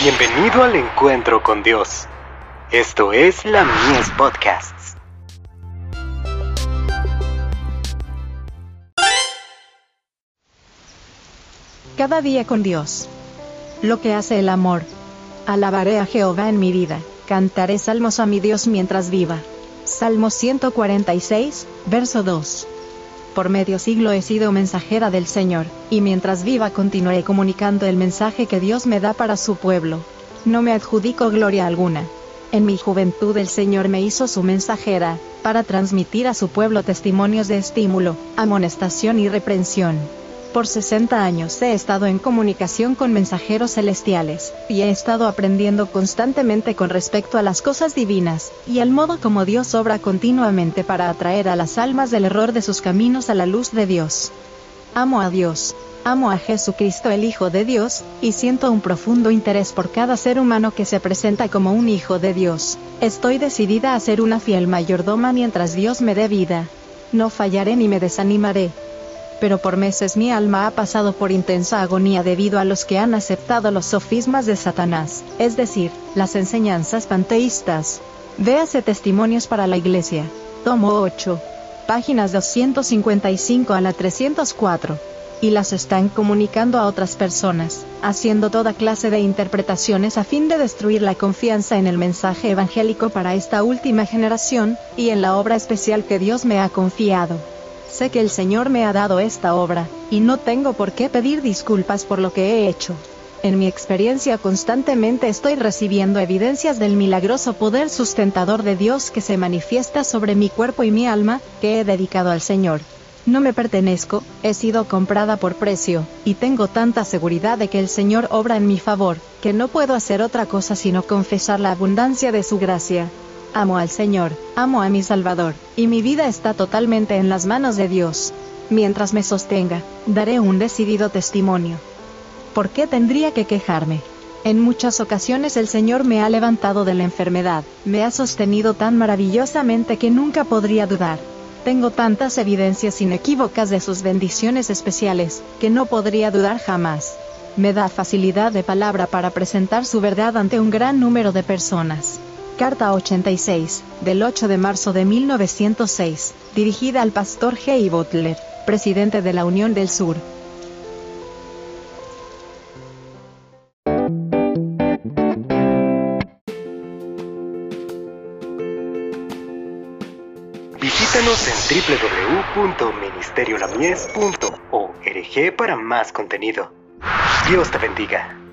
Bienvenido al encuentro con Dios. Esto es la Mies Podcasts. Cada día con Dios. Lo que hace el amor. Alabaré a Jehová en mi vida, cantaré salmos a mi Dios mientras viva. Salmo 146, verso 2 por medio siglo he sido mensajera del Señor, y mientras viva continuaré comunicando el mensaje que Dios me da para su pueblo. No me adjudico gloria alguna. En mi juventud el Señor me hizo su mensajera, para transmitir a su pueblo testimonios de estímulo, amonestación y reprensión. Por 60 años he estado en comunicación con mensajeros celestiales, y he estado aprendiendo constantemente con respecto a las cosas divinas, y al modo como Dios obra continuamente para atraer a las almas del error de sus caminos a la luz de Dios. Amo a Dios, amo a Jesucristo el Hijo de Dios, y siento un profundo interés por cada ser humano que se presenta como un Hijo de Dios. Estoy decidida a ser una fiel mayordoma mientras Dios me dé vida. No fallaré ni me desanimaré pero por meses mi alma ha pasado por intensa agonía debido a los que han aceptado los sofismas de Satanás, es decir, las enseñanzas panteístas. Véase Testimonios para la Iglesia. Tomo 8. Páginas 255 a la 304. Y las están comunicando a otras personas, haciendo toda clase de interpretaciones a fin de destruir la confianza en el mensaje evangélico para esta última generación, y en la obra especial que Dios me ha confiado. Sé que el Señor me ha dado esta obra, y no tengo por qué pedir disculpas por lo que he hecho. En mi experiencia constantemente estoy recibiendo evidencias del milagroso poder sustentador de Dios que se manifiesta sobre mi cuerpo y mi alma, que he dedicado al Señor. No me pertenezco, he sido comprada por precio, y tengo tanta seguridad de que el Señor obra en mi favor, que no puedo hacer otra cosa sino confesar la abundancia de su gracia. Amo al Señor, amo a mi Salvador, y mi vida está totalmente en las manos de Dios. Mientras me sostenga, daré un decidido testimonio. ¿Por qué tendría que quejarme? En muchas ocasiones el Señor me ha levantado de la enfermedad, me ha sostenido tan maravillosamente que nunca podría dudar. Tengo tantas evidencias inequívocas de sus bendiciones especiales, que no podría dudar jamás. Me da facilidad de palabra para presentar su verdad ante un gran número de personas. Carta 86, del 8 de marzo de 1906, dirigida al pastor G. Butler, presidente de la Unión del Sur. Visítanos en www.ministeriolamies.org para más contenido. Dios te bendiga.